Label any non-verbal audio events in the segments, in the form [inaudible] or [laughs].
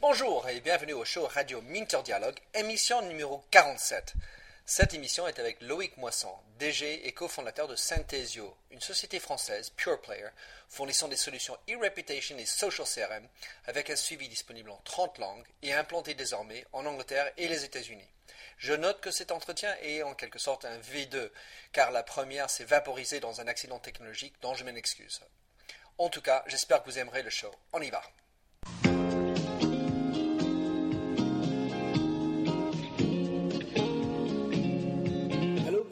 Bonjour et bienvenue au show radio Minter Dialogue, émission numéro 47. Cette émission est avec Loïc Moisson, DG et cofondateur de Synthesio, une société française, Pure Player, fournissant des solutions e-reputation et social CRM avec un suivi disponible en 30 langues et implanté désormais en Angleterre et les États-Unis. Je note que cet entretien est en quelque sorte un V2, car la première s'est vaporisée dans un accident technologique dont je m'en excuse. En tout cas, j'espère que vous aimerez le show. On y va.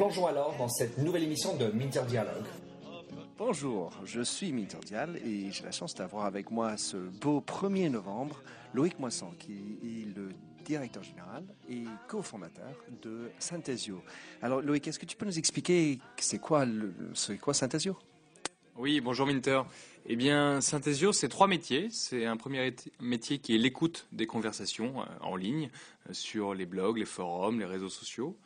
Plongeons alors dans cette nouvelle émission de Minter Dialogue. Bonjour, je suis Minter Dial et j'ai la chance d'avoir avec moi ce beau 1er novembre Loïc Moisson qui est le directeur général et cofondateur de Synthesio. Alors Loïc, est-ce que tu peux nous expliquer c'est quoi, c'est quoi Synthesio Oui, bonjour Minter. Eh bien, Synthesio, c'est trois métiers. C'est un premier métier qui est l'écoute des conversations euh, en ligne euh, sur les blogs, les forums, les réseaux sociaux.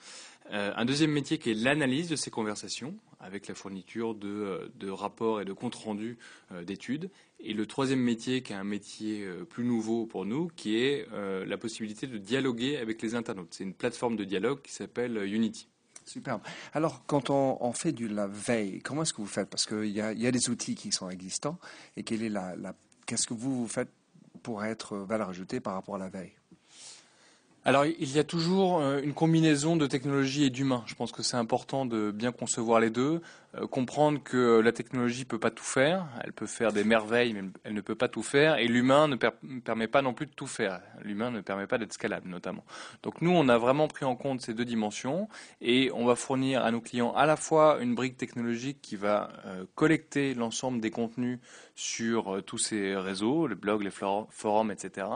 Euh, un deuxième métier qui est l'analyse de ces conversations, avec la fourniture de, euh, rapports et de comptes rendus euh, d'études. Et le troisième métier, qui est un métier plus nouveau pour nous, qui est la possibilité de dialoguer avec les internautes. C'est une plateforme de dialogue qui s'appelle Unity. Superbe. Alors, quand on, fait de la veille, comment est-ce que vous faites? Parce qu'il y, a, des outils qui sont existants. Et qu'est-ce que vous, vous faites pour être valeur ajoutée par rapport à la veille? Alors, il y a toujours euh, une combinaison de technologie et d'humain. Je pense que c'est important de bien concevoir les deux, euh, comprendre que la technologie peut pas tout faire, elle peut faire des merveilles, mais elle ne peut pas tout faire, et l'humain ne permet pas non plus de tout faire. L'humain ne permet pas d'être scalable, notamment. Donc nous, on a vraiment pris en compte ces deux dimensions, et on va fournir à nos clients à la fois une brique technologique qui va euh, collecter l'ensemble des contenus sur tous ces réseaux, les blogs, les forums, etc.,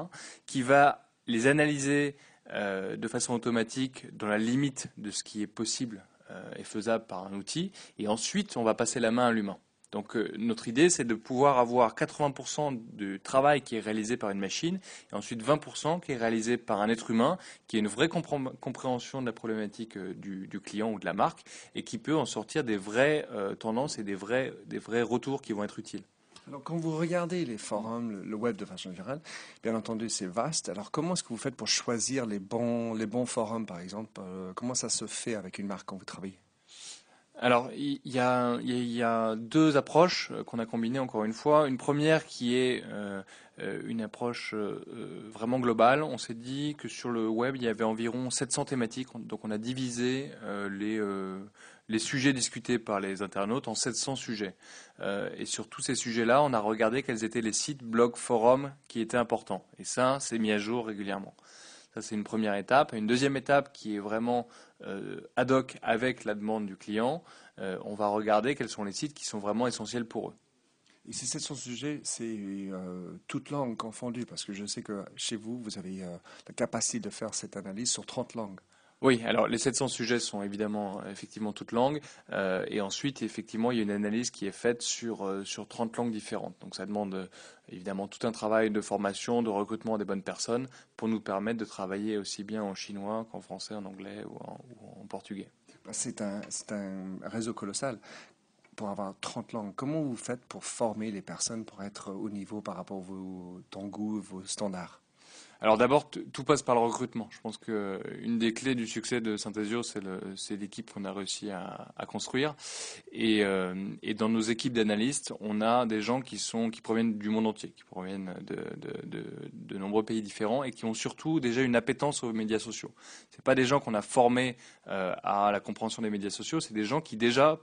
qui va les analyser euh, de façon automatique dans la limite de ce qui est possible euh, et faisable par un outil. Et ensuite, on va passer la main à l'humain. Donc euh, notre idée, c'est de pouvoir avoir 80% du travail qui est réalisé par une machine et ensuite 20% qui est réalisé par un être humain, qui a une vraie compréhension de la problématique du, client ou de la marque et qui peut en sortir des vraies tendances et des vrais, des vrais retours qui vont être utiles. Quand vous regardez les forums, le, web de façon générale, bien entendu, c'est vaste. Alors, comment est-ce que vous faites pour choisir les bons, les bons forums, par exemple? Euh, Comment ça se fait avec une marque quand vous travaillez? Alors, il y, a, deux approches euh, qu'on a combinées encore une fois. Une première qui est euh, une approche vraiment globale. On s'est dit que sur le web, il y avait environ 700 thématiques. Donc, on a divisé les, les sujets discutés par les internautes en 700 sujets. Euh, et sur tous ces sujets-là, on a regardé quels étaient les sites, blogs, forums qui étaient importants. Et ça, c'est mis à jour régulièrement. Ça, c'est une première étape. Une deuxième étape qui est vraiment euh, ad hoc avec la demande du client, euh, on va regarder quels sont les sites qui sont vraiment essentiels pour eux. Et ces 700 sujets, c'est toutes langues confondues, parce que je sais que chez vous, vous avez la capacité de faire cette analyse sur 30 langues. Oui, alors les 700 sujets sont évidemment effectivement toutes langues, euh, et ensuite effectivement il y a une analyse qui est faite sur euh, sur 30 langues différentes. Donc ça demande euh, évidemment tout un travail de formation, de recrutement des bonnes personnes pour nous permettre de travailler aussi bien en chinois qu'en français, en anglais ou en, portugais. C'est un, réseau colossal pour avoir 30 langues. Comment vous faites pour former les personnes pour être au niveau par rapport à vos, ton vos standards? Alors d'abord, tout passe par le recrutement. Je pense qu'une des clés du succès de Synthesio, c'est l'équipe qu'on a réussi à, construire. Euh, et, dans nos équipes d'analystes, on a des gens qui proviennent du monde entier, qui proviennent de, nombreux pays différents et qui ont surtout déjà une appétence aux médias sociaux. Ce pas des gens qu'on a formés euh, à la compréhension des médias sociaux, c'est des gens qui déjà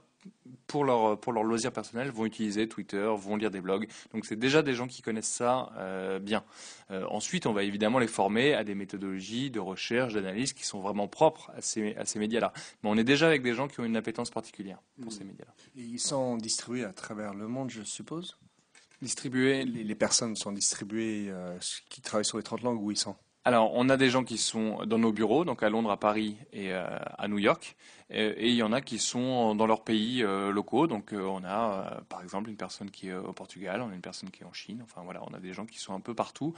pour leur, pour leur loisir personnel, vont utiliser Twitter, vont lire des blogs. Donc c'est déjà des gens qui connaissent ça euh, bien. Euh, ensuite, on va évidemment les former à des méthodologies de recherche, d'analyse qui sont vraiment propres à ces, à ces médias-là. Mais on est déjà avec des gens qui ont une appétence particulière pour ces médias-là. Et ils sont distribués à travers le monde, je suppose? Distribuer. Les, personnes sont distribuées qui travaillent sur les 30 langues où ils sont? Alors, on a des gens qui sont dans nos bureaux, donc à Londres, à Paris et à New York. Et, il y en a qui sont dans leurs pays euh, locaux. Donc euh, on a euh, par exemple une personne qui est au Portugal, on a une personne qui est en Chine. Enfin voilà, on a des gens qui sont un peu partout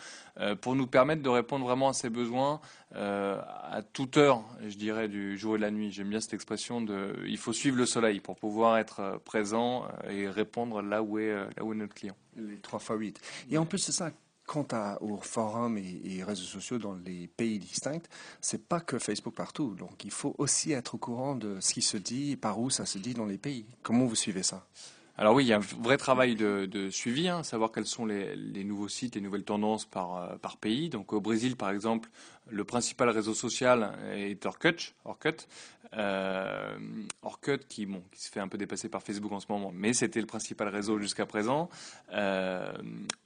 pour nous permettre de répondre vraiment à ces besoins à toute heure, je dirais, du jour et de la nuit. J'aime bien cette expression de il faut suivre le soleil pour pouvoir être présent et répondre là où est, là où est notre client. Les 3 fois 8. Et en plus de ça, quant à, aux forums et, réseaux sociaux dans les pays distincts, c'est pas que Facebook partout. Donc il faut aussi être au courant de ce qui se dit et par où ça se dit dans les pays. Comment vous suivez ça? Alors oui, il y a un vrai travail de, suivi, hein, savoir quels sont les, nouveaux sites, les nouvelles tendances par, euh, par pays. Donc au Brésil, par exemple, le principal réseau social est Orkut, Orkut, euh, Orkut qui, bon, qui se fait un peu dépasser par Facebook en ce moment, mais c'était le principal réseau jusqu'à présent. Euh,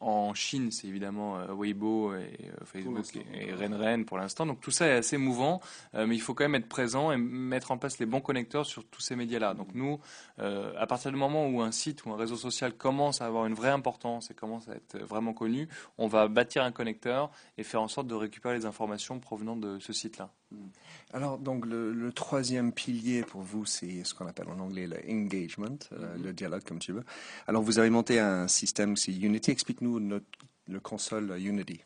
en Chine, c'est évidemment euh, Weibo et Facebook et, Renren pour l'instant. Donc tout ça est assez mouvant, mais il faut quand même être présent et mettre en place les bons connecteurs sur tous ces médias-là. Donc nous, à partir du moment où un site ou un réseau social commence à avoir une vraie importance et commence à être vraiment connu, on va bâtir un connecteur et faire en sorte de récupérer les informations provenant de ce site-là. Hmm. Alors, donc, le, troisième pilier pour vous, c'est ce qu'on appelle en anglais le engagement, euh, mhm. le dialogue, comme tu veux. Alors, vous avez monté un système, c'est Unity. Explique-nous le console Unity.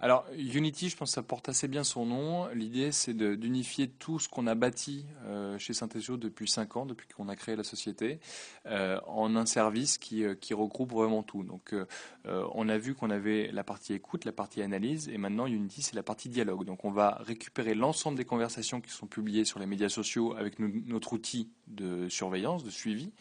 Alors Unity, je pense que ça porte assez bien son nom. L'idée, c'est d'unifier tout ce qu'on a bâti euh, chez Synthesio depuis 5 ans, depuis qu'on a créé la société, euh, en un service qui, euh, qui, regroupe vraiment tout. Donc on a vu qu'on avait la partie écoute, la partie analyse, et maintenant Unity, c'est la partie dialogue. Donc on va récupérer l'ensemble des conversations qui sont publiées sur les médias sociaux avec notre outil de surveillance, de suivi.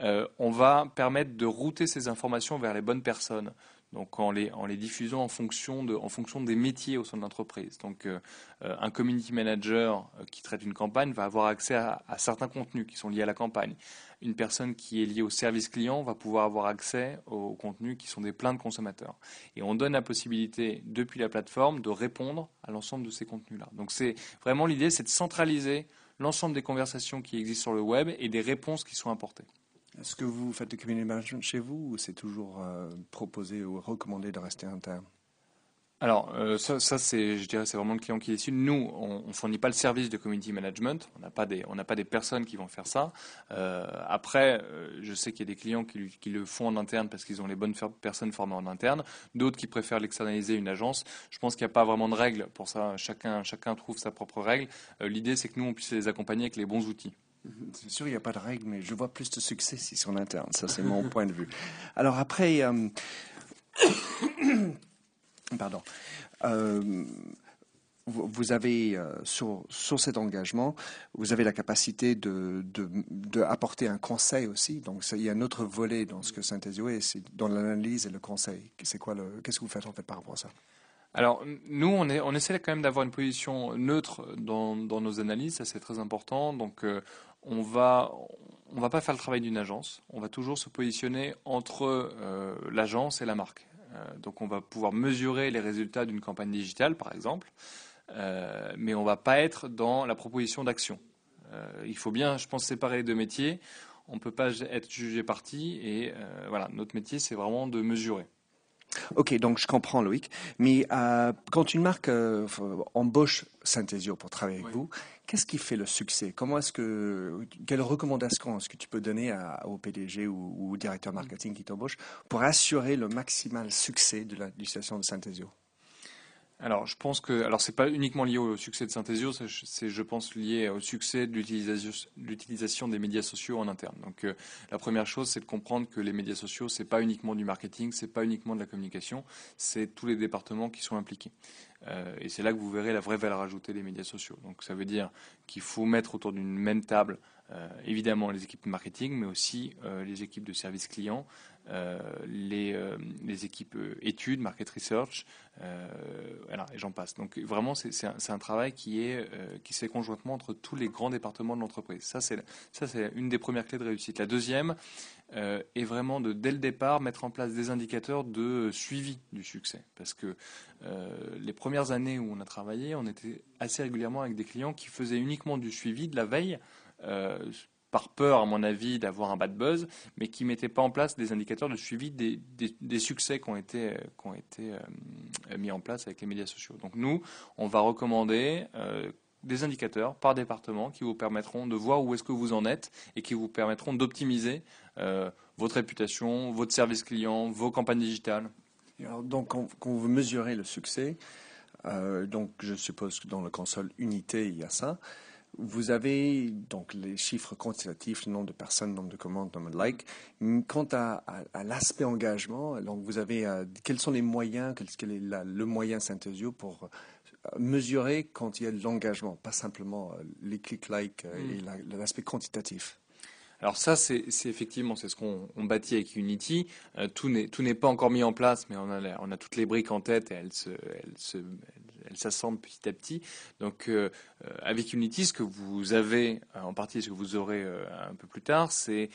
on va permettre de router ces informations vers les bonnes personnes donc en les, en les diffusant en fonction, des métiers au sein de l'entreprise. Donc euh, euh, un community manager euh, qui traite une campagne va avoir accès à, certains contenus qui sont liés à la campagne. Une personne qui est liée au service client va pouvoir avoir accès aux contenus qui sont des plaintes consommateurs. Et on donne la possibilité depuis la plateforme de répondre à l'ensemble de ces contenus-là. Donc c'est vraiment l'idée, c'est de centraliser l'ensemble des conversations qui existent sur le web et des réponses qui sont apportées. Est-ce que vous faites du community management chez vous ou c'est toujours euh, proposé ou recommandé de rester interne? Alors, euh, ça, c'est, je dirais, c'est vraiment le client qui décide. Nous, on, ne fournit pas le service de community management. On n'a pas des, pas des personnes qui vont faire ça. Euh, après, je sais qu'il y a des clients qui, le font en interne parce qu'ils ont les bonnes personnes formées en interne. D'autres qui préfèrent l'externaliser une agence. Je pense qu'il n'y a pas vraiment de règles pour ça. Chacun, chacun trouve sa propre règle. L'idée, c'est que nous, on puisse les accompagner avec les bons outils. C'est sûr, il n'y a pas de règle, mais je vois plus de succès si c'est en interne. Ça, c'est mon point de vue. Alors après, euh, [coughs] pardon. Euh, vous avez euh, sur, sur, cet engagement, vous avez la capacité de, de, un conseil aussi. Donc il y a un autre volet dans ce que Synthesio est, c'est dans l'analyse et le conseil. C'est quoi qu'est-ce que vous faites en fait par rapport à ça? Alors, nous, on, essaie quand même d'avoir une position neutre dans, nos analyses, ça c'est très important. Donc, on va va pas faire le travail d'une agence, on va toujours se positionner entre euh, l'agence et la marque. Euh, donc on va pouvoir mesurer les résultats d'une campagne digitale, par exemple, euh, mais on va pas être dans la proposition d'action. il faut bien, je pense, séparer les deux métiers. On ne peut pas être jugé parti et voilà, notre métier, c'est vraiment de mesurer. Ok, donc je comprends Loïc, mais quand une marque embauche Synthesio pour travailler avec vous, Qu'est-ce qui fait le succès? Comment est-ce que quelles recommandations est-ce que tu peux donner au PDG ou, au directeur marketing qui t'embauche pour assurer le maximal succès de l'utilisation de Synthesio? Alors, je pense que, alors c'est pas uniquement lié au succès de Synthesio, c'est, je pense, lié au succès de l'utilisation des médias sociaux en interne. Donc, euh, la première chose, c'est de comprendre que les médias sociaux, c'est pas uniquement du marketing, c'est pas uniquement de la communication, c'est tous les départements qui sont impliqués. Euh, et c'est là que vous verrez la vraie valeur ajoutée des médias sociaux. Donc, ça veut dire qu'il faut mettre autour d'une même table, euh, évidemment, les équipes marketing, mais aussi les équipes de service client, les, euh, les, équipes euh, études, market research, voilà, et j'en passe. Donc vraiment, c'est un, un, travail qui, est, qui se fait conjointement entre tous les grands départements de l'entreprise. Ça, c'est une des premières clés de réussite. La deuxième est vraiment de, dès le départ, mettre en place des indicateurs de suivi du succès. Parce que les premières années où on a travaillé, on était assez régulièrement avec des clients qui faisaient uniquement du suivi, de la veille, par peur, à mon avis, d'avoir un bad buzz, mais qui ne mettaient pas en place des indicateurs de suivi des, succès qui ont été, euh, mis en place avec les médias sociaux. Donc nous, on va recommander euh, des indicateurs par département qui vous permettront de voir où est-ce que vous en êtes et qui vous permettront d'optimiser euh, votre réputation, votre service client, vos campagnes digitales. donc, quand, vous mesurez le succès, donc je suppose que dans le console unité, il y a ça. Vous avez donc les chiffres quantitatifs, le nombre de personnes, le nombre de commandes, le nombre de likes. Quant à, l'aspect engagement, donc vous avez euh, quels sont les moyens, quel est le moyen Synthesio pour euh, mesurer quand il y a de l'engagement, pas simplement euh, les clics like et mm. l'aspect quantitatif? Alors ça, c'est effectivement c'est ce qu'on bâtit avec Unity. tout n'est pas encore mis en place, mais on a, on a toutes les briques en tête et elles se, elles se, elle s'assemble petit à petit. Donc euh, euh, avec Unity, ce que vous avez euh, en partie, ce que vous aurez un peu plus tard, c'est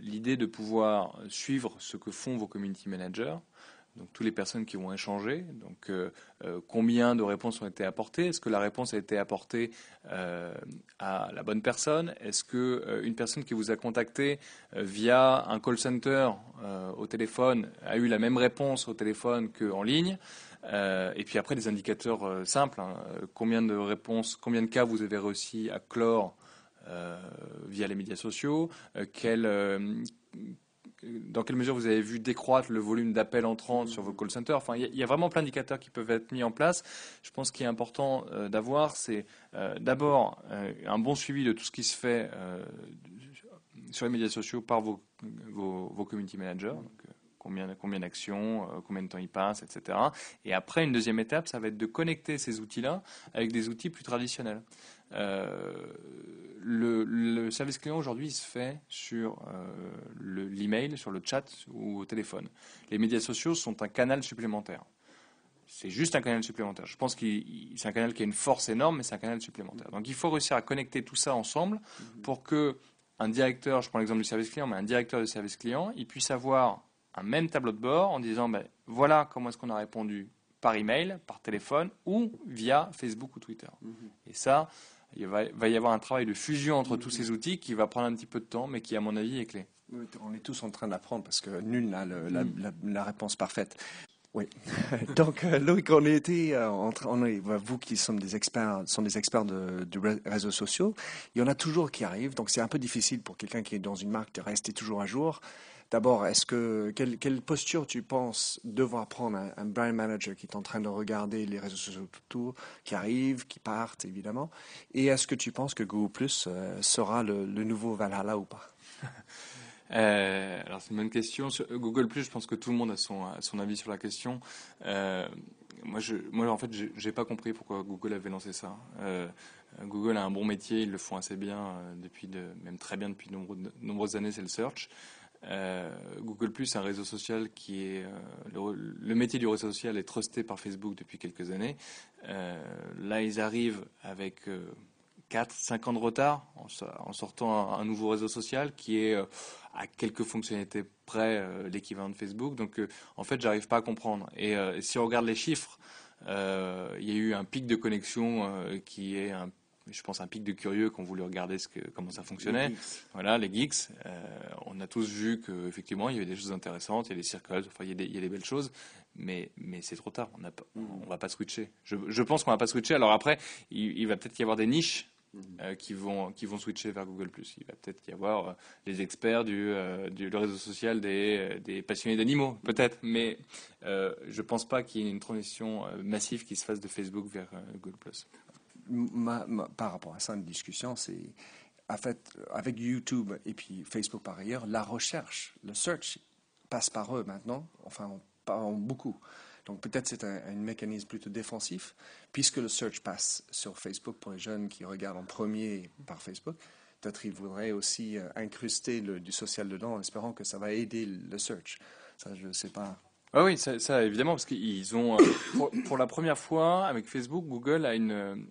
l'idée de pouvoir suivre ce que font vos community managers donc toutes les personnes qui vont échanger. Donc combien de réponses ont été apportées? Est-ce que la réponse a été apportée à la bonne personne? Est-ce que une personne qui vous a contacté via un call center au téléphone a eu la même réponse au téléphone qu'en ligne? Euh, et puis après, des indicateurs euh, simples. Hein. Combien de réponses, combien de cas vous avez réussi à clore euh, via les médias sociaux dans quelle mesure vous avez vu décroître le volume d'appels entrants sur vos call centers. Enfin, il y, a vraiment plein d'indicateurs qui peuvent être mis en place. Je pense qu'il est important d'avoir, c'est d'abord un bon suivi de tout ce qui se fait sur les médias sociaux par vos, vos community managers combien, d'actions, euh, combien de temps il passe, etc. Et après, une deuxième étape, ça va être de connecter ces outils-là avec des outils plus traditionnels. Euh, le, service client aujourd'hui se fait sur euh, l'email, sur le chat ou au téléphone. Les médias sociaux sont un canal supplémentaire. C'est juste un canal supplémentaire. Je pense que c'est un canal qui a une force énorme, mais c'est un canal supplémentaire. Donc il faut réussir à connecter tout ça ensemble pour que un directeur, je prends l'exemple du service client, mais un directeur de service client, il puisse avoir un même tableau de bord en disant ben, voilà comment est-ce qu'on a répondu par email, par téléphone ou via Facebook ou Twitter. Mhm. Et ça, il va, y avoir un travail de fusion entre tous ces outils qui va prendre un petit peu de temps, mais qui, à mon avis, est clé. On est tous en train d'apprendre parce que nul n'a la, réponse parfaite. Oui. [laughs] Donc, euh, Loïc, on était euh, entre, on est, vous qui sommes des experts, sont des experts de, réseaux sociaux. Il y en a toujours qui arrivent, donc c'est un peu difficile pour quelqu'un qui est dans une marque de rester toujours à jour. D'abord, est-ce que quelle, posture tu penses devoir prendre un, brand manager qui est en train de regarder les réseaux sociaux autour, qui arrivent, qui partent évidemment, et est-ce que tu penses que Google Plus euh, sera le, nouveau Valhalla ou pas? [laughs] Euh, alors c'est une bonne question. Sur Google Plus, je pense que tout le monde a son, avis sur la question. Euh, moi, je, en fait, j'ai pas compris pourquoi Google avait lancé ça. Google a un bon métier, ils le font assez bien depuis, de, même très bien depuis de nombreuses années, c'est le search. Euh, Google Plus, un réseau social qui est euh, le, métier du réseau social est trusté par Facebook depuis quelques années. Euh, là, ils arrivent avec 4-5 ans de retard en, sortant un, nouveau réseau social qui est à quelques fonctionnalités près l'équivalent de Facebook. Donc, en fait, j'arrive pas à comprendre. Et si on regarde les chiffres, il y a eu un pic de connexion qui est un je pense, un pic de curieux qui ont voulu regarder ce que, comment ça fonctionnait. voilà, les geeks. Euh, on a tous vu qu'effectivement, il y avait des choses intéressantes, il y a des circles, enfin, il y a des, il y a des belles choses, mais, mais c'est trop tard. On ne va pas switcher. Je, je pense qu'on va pas switcher. Alors après, il, va peut-être y avoir des niches. Euh, qui vont qui vont switcher vers Google+. Il va peut-être y avoir euh, les experts du, du réseau social des, des passionnés d'animaux, peut-être, mais je ne pense pas qu'il y ait une transition massive qui se fasse de Facebook vers Google+ par rapport à ça, une discussion, c'est avec YouTube et puis Facebook par ailleurs, la recherche, le search passe par eux maintenant, enfin, on, beaucoup. Donc peut-être c'est un, mécanisme plutôt défensif, puisque le search passe sur Facebook pour les jeunes qui regardent en premier par Facebook. Peut-être ils voudraient aussi euh, incruster du social dedans en espérant que ça va aider le search. Ça, je ne sais pas Ah oui, ça, évidemment, parce qu'ils ont, euh, [coughs] pour, la première fois, avec Facebook, Google a une,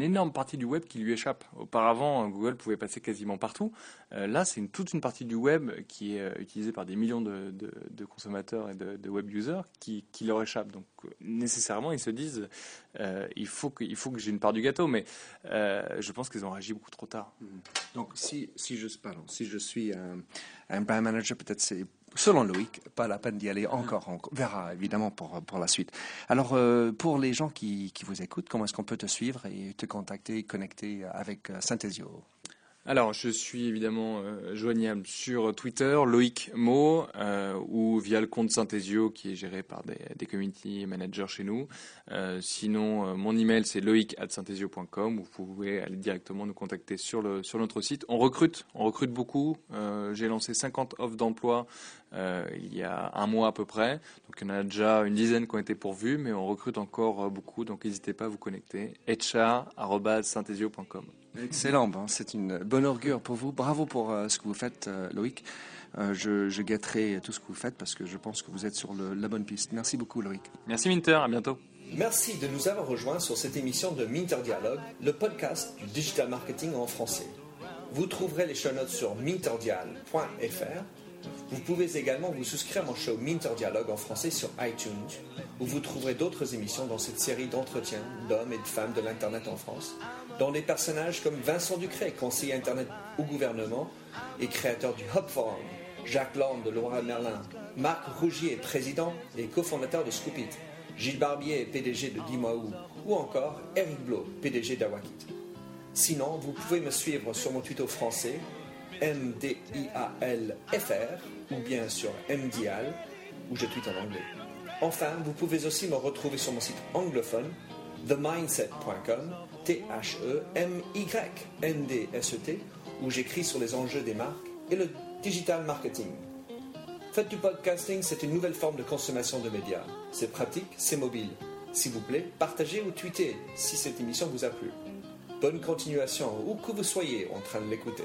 énorme partie du web qui lui échappe. Auparavant, Google pouvait passer quasiment partout. Euh, là, c'est toute une partie du web qui est euh, utilisée par des millions de, consommateurs et de, web users qui, leur échappe. Donc, nécessairement, ils se disent, il faut que, il faut que j'ai une part du gâteau, mais je pense qu'ils ont réagi beaucoup trop tard. Mmh. Donc, si, si, je, pardon, si je suis un, un brand manager, peut-être c'est selon Loïc, pas la peine d'y aller encore. On verra évidemment pour, pour la suite. Alors, euh, pour les gens qui, qui vous écoutent, comment est-ce qu'on peut te suivre et te contacter, connecter avec euh, Synthesio alors, je suis évidemment euh, joignable sur Twitter, Loïc Mo, euh, ou via le compte Synthesio qui est géré par des, des community managers chez nous. Euh, sinon, mon email c'est loïc@synthesio.com. Vous pouvez aller directement nous contacter sur le sur notre site. On recrute, on recrute beaucoup. J'ai lancé 50 offres d'emploi il y a un mois à peu près. Donc, il y en a déjà une dizaine qui ont été pourvues, mais on recrute encore beaucoup. Donc, n'hésitez pas à vous connecter. hr@synthesio.com. Excellent, bon, c'est une bonne augure pour vous. Bravo pour euh, ce que vous faites, euh, Loïc. Euh, je, je guetterai tout ce que vous faites parce que je pense que vous êtes sur le, la bonne piste. Merci beaucoup, Loïc. Merci, Minter. À bientôt. Merci de nous avoir rejoints sur cette émission de Minter Dialogue, le podcast du digital marketing en français. Vous trouverez les show notes sur minterdial.fr. Vous pouvez également vous souscrire à mon show Minter Dialogue en français sur iTunes, où vous trouverez d'autres émissions dans cette série d'entretiens d'hommes et de femmes de l'Internet en France dont des personnages comme Vincent Ducret, conseiller Internet au gouvernement et créateur du Hub Forum, Jacques Land de Laura Merlin, Marc Rougier, président et cofondateur de Scoopit, Gilles Barbier, PDG de Dimaou, ou encore Eric Blo, PDG d'Awakit. Sinon, vous pouvez me suivre sur mon Twitter français, MDIALFR, ou bien sur MDIAL, où je tweete en anglais. Enfin, vous pouvez aussi me retrouver sur mon site anglophone, themindset.com, T-H-E-M-Y-N-D-S-E-T, où j'écris sur les enjeux des marques et le digital marketing. Faites du podcasting, c'est une nouvelle forme de consommation de médias. C'est pratique, c'est mobile. S'il vous plaît, partagez ou tweetez si cette émission vous a plu. Bonne continuation, où que vous soyez en train de l'écouter.